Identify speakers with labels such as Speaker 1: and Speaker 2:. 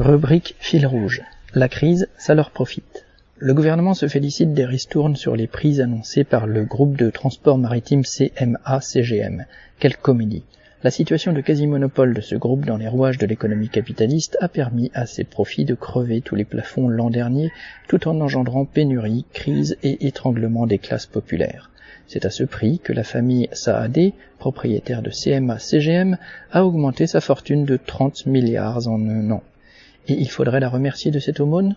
Speaker 1: Rubrique fil rouge. La crise, ça leur profite. Le gouvernement se félicite des ristournes sur les prix annoncés par le groupe de transport maritime CMA-CGM. Quelle comédie. La situation de quasi-monopole de ce groupe dans les rouages de l'économie capitaliste a permis à ses profits de crever tous les plafonds l'an dernier, tout en engendrant pénurie, crise et étranglement des classes populaires. C'est à ce prix que la famille Saadé, propriétaire de CMA-CGM, a augmenté sa fortune de 30 milliards en un an. Et il faudrait la remercier de cette aumône?